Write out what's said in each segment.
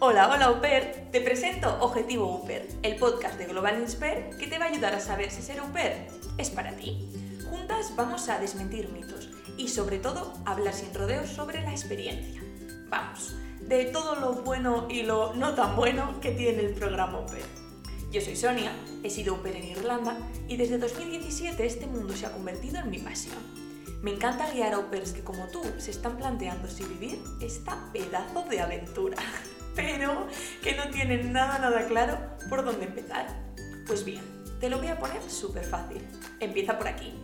Hola, hola Uper, te presento Objetivo Uper, el podcast de Global Insper que te va a ayudar a saber si ser Uper es para ti. Juntas vamos a desmentir mitos y sobre todo hablar sin rodeos sobre la experiencia. Vamos, de todo lo bueno y lo no tan bueno que tiene el programa Uper. Yo soy Sonia, he sido Uper en Irlanda y desde 2017 este mundo se ha convertido en mi pasión. Me encanta guiar a Upers que como tú se están planteando si vivir esta pedazo de aventura. pero que no tienen nada, nada claro por dónde empezar. Pues bien, te lo voy a poner súper fácil. Empieza por aquí.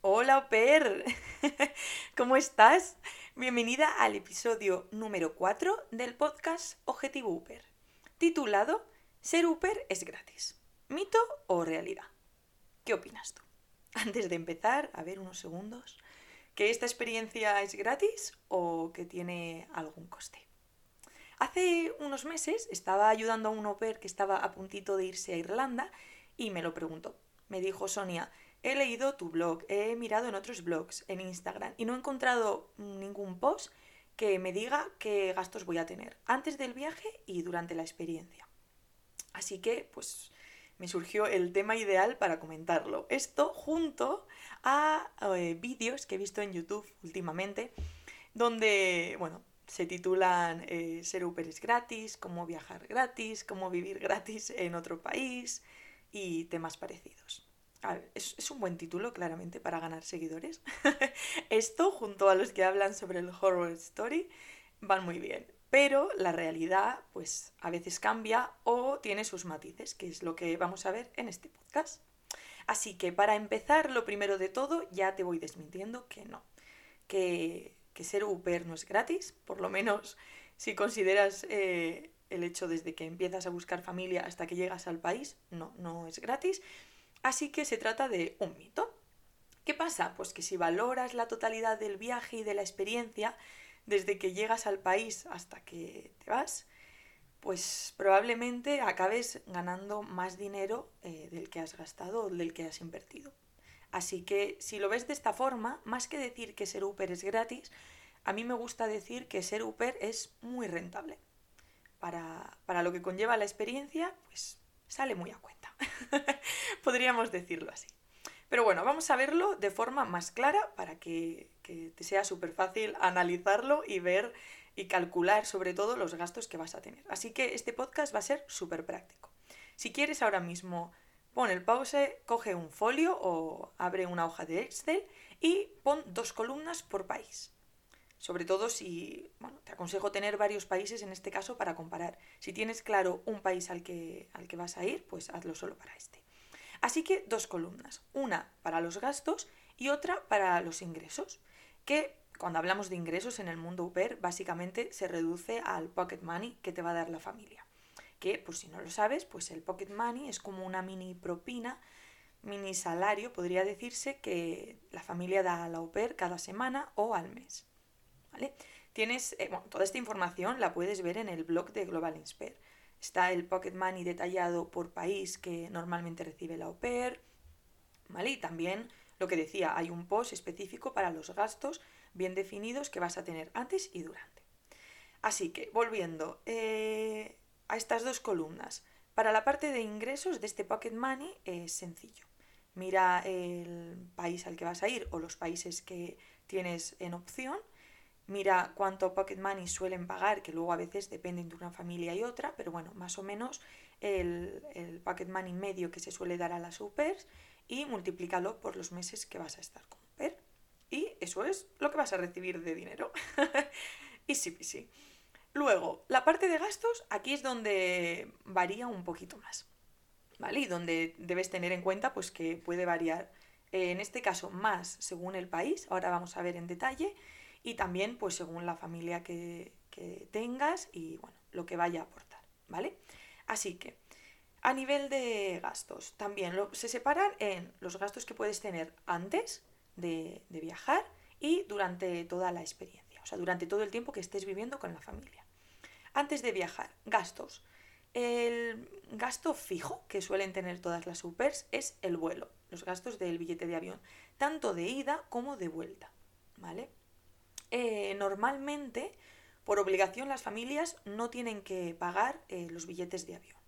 Hola, Per. ¿Cómo estás? Bienvenida al episodio número 4 del podcast Objetivo Uper, titulado Ser Uper es gratis. ¿Mito o realidad? ¿Qué opinas tú? Antes de empezar, a ver unos segundos, ¿que esta experiencia es gratis o que tiene algún coste? Hace unos meses estaba ayudando a un au pair que estaba a puntito de irse a Irlanda y me lo preguntó. Me dijo Sonia, he leído tu blog, he mirado en otros blogs, en Instagram, y no he encontrado ningún post que me diga qué gastos voy a tener antes del viaje y durante la experiencia. Así que, pues, me surgió el tema ideal para comentarlo. Esto junto a eh, vídeos que he visto en YouTube últimamente, donde, bueno, se titulan eh, Ser Uber es gratis, cómo viajar gratis, cómo vivir gratis en otro país y temas parecidos. es, un buen título, claramente, para ganar seguidores. Esto, junto a los que hablan sobre el horror story, van muy bien. Pero la realidad, pues, a veces cambia o tiene sus matices, que es lo que vamos a ver en este podcast. Así que para empezar, lo primero de todo, ya te voy desmintiendo que no. Que que ser Uber no es gratis, por lo menos si consideras eh, el hecho desde que empiezas a buscar familia hasta que llegas al país, no, no es gratis. Así que se trata de un mito. ¿Qué pasa? Pues que si valoras la totalidad del viaje y de la experiencia, desde que llegas al país hasta que te vas, pues probablemente acabes ganando más dinero eh, del que has gastado o del que has invertido. Así que si lo ves de esta forma, más que decir que ser Uber es gratis, a mí me gusta decir que ser Uber es muy rentable. Para, para lo que conlleva la experiencia, pues sale muy a cuenta. Podríamos decirlo así. Pero bueno, vamos a verlo de forma más clara para que, que te sea súper fácil analizarlo y ver y calcular sobre todo los gastos que vas a tener. Así que este podcast va a ser súper práctico. Si quieres ahora mismo Pon el pause, coge un folio o abre una hoja de Excel y pon dos columnas por país. Sobre todo si, bueno, te aconsejo tener varios países en este caso para comparar. Si tienes claro un país al que, al que vas a ir, pues hazlo solo para este. Así que dos columnas, una para los gastos y otra para los ingresos, que cuando hablamos de ingresos en el mundo Uber básicamente se reduce al pocket money que te va a dar la familia que, por si no lo sabes, pues el pocket money es como una mini propina, mini salario, podría decirse, que la familia da a la au cada semana o al mes. ¿Vale? Tienes, eh, toda esta información la puedes ver en el blog de Global Insper. Está el pocket money detallado por país que normalmente recibe la au ¿vale? Y también lo que decía, hay un post específico para los gastos bien definidos que vas a tener antes y durante. Así que, volviendo, eh, a estas dos columnas. Para la parte de ingresos de este Pocket Money es sencillo. Mira el país al que vas a ir o los países que tienes en opción. Mira cuánto Pocket Money suelen pagar, que luego a veces dependen de una familia y otra, pero bueno, más o menos el, el Pocket Money medio que se suele dar a las supers y multiplícalo por los meses que vas a estar con UPER. Y eso es lo que vas a recibir de dinero. y sí, sí. Luego, la parte de gastos, aquí es donde varía un poquito más. ¿Vale? Y donde debes tener en cuenta pues que puede variar, eh, en este caso, más según el país, ahora vamos a ver en detalle, y también pues según la familia que, tengas y bueno, lo que vaya a aportar, ¿vale? Así que, a nivel de gastos, también se separan en los gastos que puedes tener antes de viajar y durante toda la experiencia, o sea, durante todo el tiempo que estés viviendo con la familia. Antes de viajar, gastos. El gasto fijo que suelen tener todas las supers es el vuelo, los gastos del billete de avión, tanto de ida como de vuelta. ¿Vale? Eh, normalmente, por obligación las familias no tienen que pagar eh, los billetes de avión.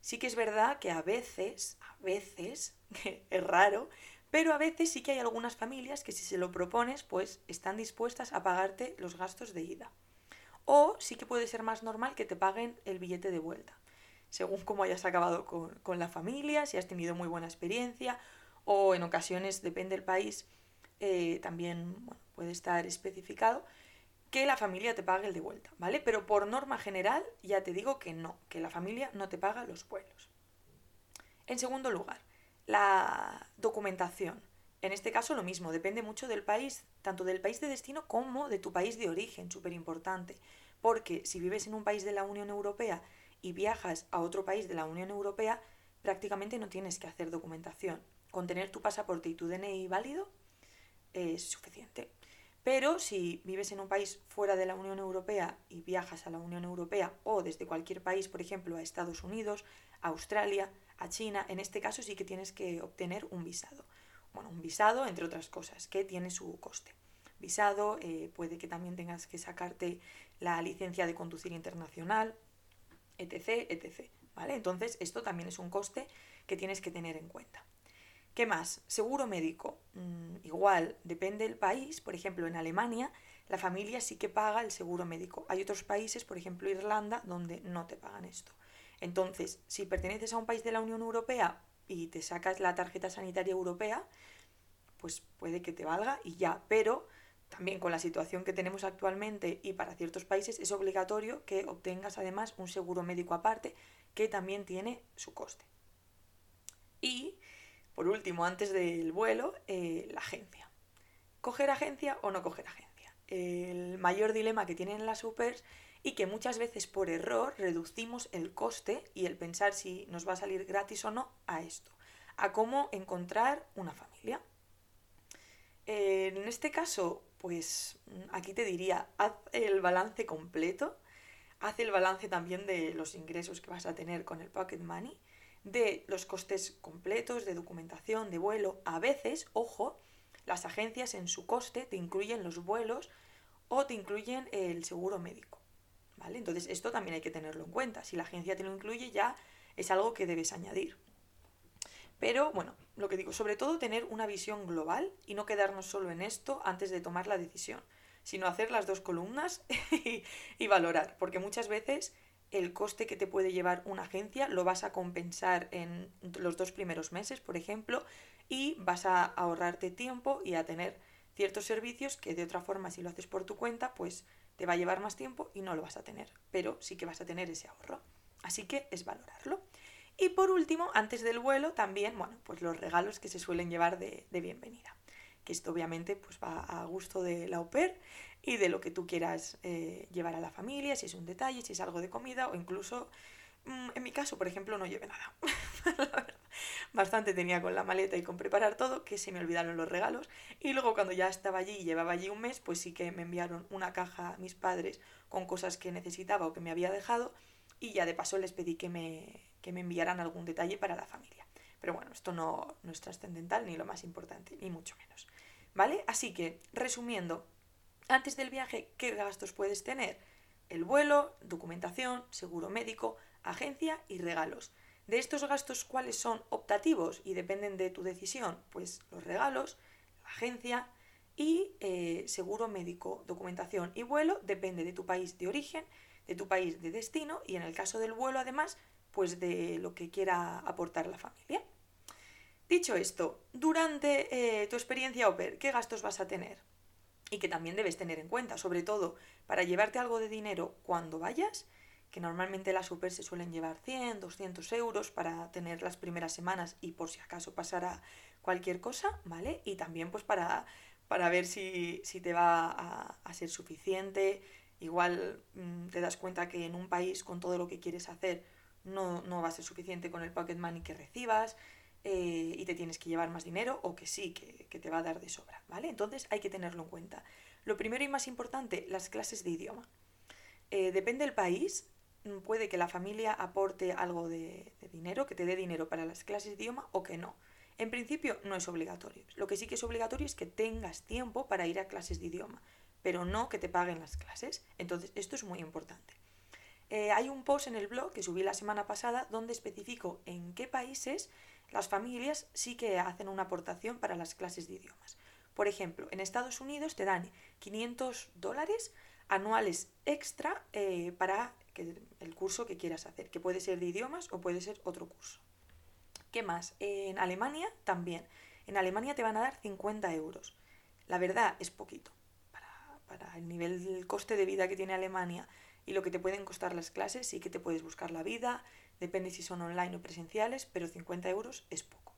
Sí que es verdad que a veces, a veces, es raro, pero a veces sí que hay algunas familias que si se lo propones, pues están dispuestas a pagarte los gastos de ida. O sí que puede ser más normal que te paguen el billete de vuelta, según cómo hayas acabado con, la familia, si has tenido muy buena experiencia, o en ocasiones, depende del país, eh, también puede estar especificado que la familia te pague el de vuelta, ¿vale? Pero por norma general ya te digo que no, que la familia no te paga los vuelos. En segundo lugar, la documentación. En este caso lo mismo, depende mucho del país, tanto del país de destino como de tu país de origen, súper importante. Porque si vives en un país de la Unión Europea y viajas a otro país de la Unión Europea, prácticamente no tienes que hacer documentación. Con tener tu pasaporte y tu DNI válido es suficiente. Pero si vives en un país fuera de la Unión Europea y viajas a la Unión Europea o desde cualquier país, por ejemplo, a Estados Unidos, a Australia, a China, en este caso sí que tienes que obtener un visado. Bueno, un visado, entre otras cosas, que tiene su coste. Visado, eh, puede que también tengas que sacarte la licencia de conducir internacional, etc., etc. ¿Vale? Entonces, esto también es un coste que tienes que tener en cuenta. ¿Qué más? Seguro médico. Mm, igual, depende del país. Por ejemplo, en Alemania la familia sí que paga el seguro médico. Hay otros países, por ejemplo Irlanda, donde no te pagan esto. Entonces, si perteneces a un país de la Unión Europea y te sacas la tarjeta sanitaria europea, pues puede que te valga y ya. Pero también con la situación que tenemos actualmente y para ciertos países es obligatorio que obtengas además un seguro médico aparte que también tiene su coste. Y por último, antes del vuelo, eh, la agencia. ¿Coger agencia o no coger agencia? El mayor dilema que tienen las supers y que muchas veces por error reducimos el coste y el pensar si nos va a salir gratis o no a esto, a cómo encontrar una familia. En este caso, pues aquí te diría, haz el balance completo, haz el balance también de los ingresos que vas a tener con el Pocket Money de los costes completos de documentación, de vuelo. A veces, ojo, las agencias en su coste te incluyen los vuelos o te incluyen el seguro médico. ¿Vale? Entonces, esto también hay que tenerlo en cuenta. Si la agencia te lo incluye, ya es algo que debes añadir. Pero bueno, lo que digo, sobre todo tener una visión global y no quedarnos solo en esto antes de tomar la decisión, sino hacer las dos columnas y, valorar, porque muchas veces el coste que te puede llevar una agencia lo vas a compensar en los dos primeros meses, por ejemplo, y vas a ahorrarte tiempo y a tener ciertos servicios que de otra forma si lo haces por tu cuenta, pues te va a llevar más tiempo y no lo vas a tener, pero sí que vas a tener ese ahorro. Así que es valorarlo. Y por último, antes del vuelo, también, bueno, pues los regalos que se suelen llevar de, bienvenida. Que esto obviamente pues va a gusto de la au pair y de lo que tú quieras eh, llevar a la familia, si es un detalle, si es algo de comida o incluso, mm, en mi caso, por ejemplo, no lleve nada. Bastante tenía con la maleta y con preparar todo que se me olvidaron los regalos y luego cuando ya estaba allí y llevaba allí un mes, pues sí que me enviaron una caja a mis padres con cosas que necesitaba o que me había dejado y ya de paso les pedí que me, que me enviaran algún detalle para la familia. Pero bueno, esto no, no es trascendental ni lo más importante, ni mucho menos. ¿Vale? Así que, resumiendo, antes del viaje, ¿qué gastos puedes tener? El vuelo, documentación, seguro médico, agencia y regalos. De estos gastos, ¿cuáles son optativos y dependen de tu decisión? Pues los regalos, la agencia y eh, seguro médico, documentación y vuelo depende de tu país de origen, de tu país de destino y en el caso del vuelo además, pues de lo que quiera aportar la familia. Dicho esto, durante eh, tu experiencia OPER, ¿qué gastos vas a tener? y que también debes tener en cuenta, sobre todo para llevarte algo de dinero cuando vayas, que normalmente las super se suelen llevar 100, 200 euros para tener las primeras semanas y por si acaso pasara cualquier cosa, ¿vale? Y también pues para, para ver si, te va a, ser suficiente, igual mm, te das cuenta que en un país con todo lo que quieres hacer no, no va a ser suficiente con el pocket money que recibas, eh, y te tienes que llevar más dinero o que sí, que, te va a dar de sobra, ¿vale? Entonces hay que tenerlo en cuenta. Lo primero y más importante, las clases de idioma. Eh, depende del país, mm, puede que la familia aporte algo de dinero, que te dé dinero para las clases de idioma o que no. En principio no es obligatorio. Lo que sí que es obligatorio es que tengas tiempo para ir a clases de idioma. pero no que te paguen las clases. Entonces, esto es muy importante. Eh, hay un post en el blog que subí la semana pasada donde especifico en qué países las familias sí que hacen una aportación para las clases de idiomas. Por ejemplo, en Estados Unidos te dan 500 dólares anuales extra eh, para el curso que quieras hacer, que puede ser de idiomas o puede ser otro curso. ¿Qué más? En Alemania también. En Alemania te van a dar 50 euros. La verdad es poquito. Para, el nivel coste de vida que tiene Alemania y lo que te pueden costar las clases, sí que te puedes buscar la vida, depende si son online o presenciales, pero 50 euros es poco.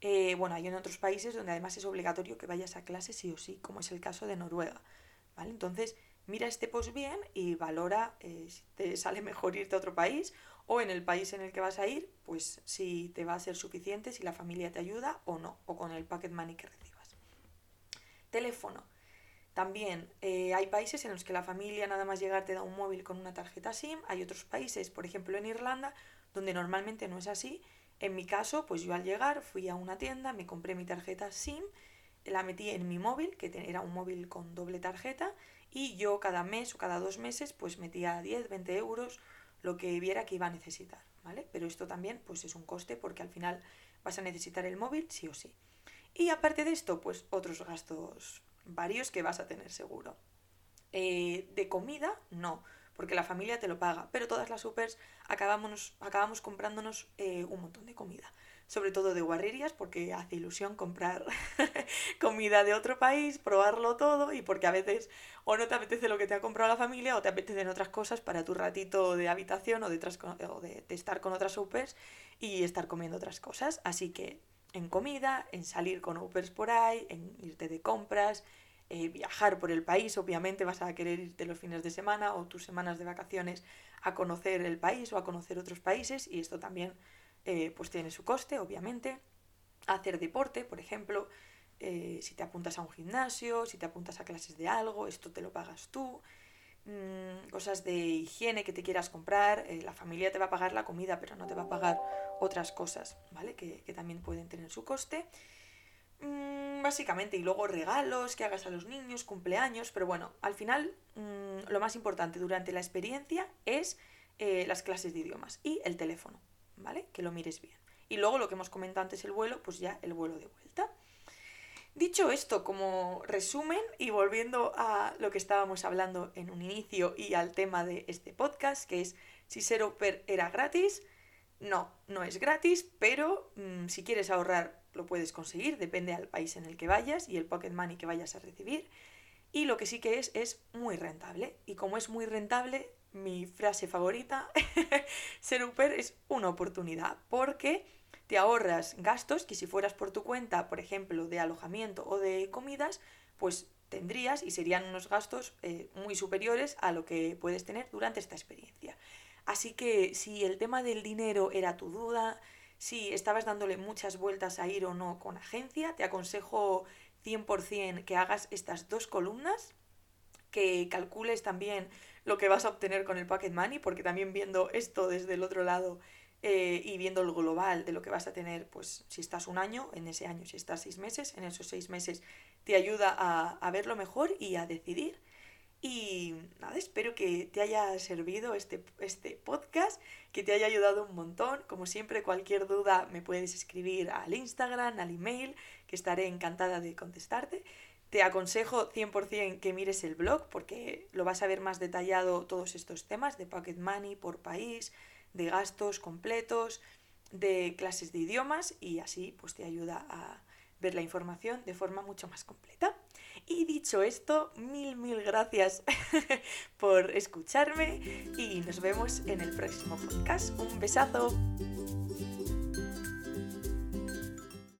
Eh, bueno, hay en otros países donde además es obligatorio que vayas a clase sí o sí, como es el caso de Noruega. ¿vale? Entonces, mira este post bien y valora eh, si te sale mejor irte a otro país o en el país en el que vas a ir, pues si te va a ser suficiente, si la familia te ayuda o no, o con el pocket money que recibas. Teléfono. También eh, hay países en los que la familia nada más llegar te da un móvil con una tarjeta SIM, hay otros países, por ejemplo en Irlanda, donde normalmente no es así. En mi caso, pues yo al llegar fui a una tienda, me compré mi tarjeta SIM, la metí en mi móvil, que era un móvil con doble tarjeta, y yo cada mes o cada dos meses pues metía 10, 20 euros lo que viera que iba a necesitar, ¿vale? Pero esto también pues es un coste porque al final vas a necesitar el móvil sí o sí. Y aparte de esto, pues otros gastos varios que vas a tener seguro. Eh, de comida, no, porque la familia te lo paga, pero todas las supers acabamos, acabamos comprándonos eh, un montón de comida sobre todo de guarrerías, porque hace ilusión comprar comida de otro país, probarlo todo y porque a veces o no te apetece lo que te ha comprado la familia o te apetecen otras cosas para tu ratito de habitación o de, de, estar con otras supers y estar comiendo otras cosas. Así que en comida, en salir con upers por ahí, en irte de compras, eh, viajar por el país, obviamente vas a querer irte los fines de semana o tus semanas de vacaciones a conocer el país o a conocer otros países y esto también eh, pues tiene su coste, obviamente. Hacer deporte, por ejemplo, eh, si te apuntas a un gimnasio, si te apuntas a clases de algo, esto te lo pagas tú. Mm, cosas de higiene que te quieras comprar, eh, la familia te va a pagar la comida, pero no te va a pagar otras cosas, ¿vale? Que, también pueden tener su coste. Mm, básicamente, y luego regalos que hagas a los niños, cumpleaños, pero bueno, al final mm, lo más importante durante la experiencia es las clases de idiomas y el teléfono. ¿Vale? Que lo mires bien. Y luego lo que hemos comentado antes, el vuelo, pues ya el vuelo de vuelta. Dicho esto, como resumen y volviendo a lo que estábamos hablando en un inicio y al tema de este podcast, que es si ser era gratis, no, no es gratis, pero mm, si quieres ahorrar lo puedes conseguir, depende al país en el que vayas y el pocket money que vayas a recibir. Y lo que sí que es, es muy rentable. Y como es muy rentable, mi frase favorita, ser Uber es una oportunidad porque te ahorras gastos que si fueras por tu cuenta, por ejemplo, de alojamiento o de comidas, pues tendrías y serían unos gastos eh, muy superiores a lo que puedes tener durante esta experiencia. Así que si el tema del dinero era tu duda, si estabas dándole muchas vueltas a ir o no con agencia, te aconsejo 100% que hagas estas dos columnas, que calcules también lo que vas a obtener con el Pocket Money, porque también viendo esto desde el otro lado eh, y viendo el global de lo que vas a tener, pues si estás un año, en ese año, si estás seis meses, en esos seis meses te ayuda a, a verlo mejor y a decidir. Y nada, espero que te haya servido este, este podcast, que te haya ayudado un montón. Como siempre, cualquier duda me puedes escribir al Instagram, al email, que estaré encantada de contestarte. Te aconsejo 100% que mires el blog porque lo vas a ver más detallado todos estos temas de pocket money por país, de gastos completos, de clases de idiomas y así pues te ayuda a ver la información de forma mucho más completa. Y dicho esto, mil, mil gracias por escucharme y nos vemos en el próximo podcast. Un besazo.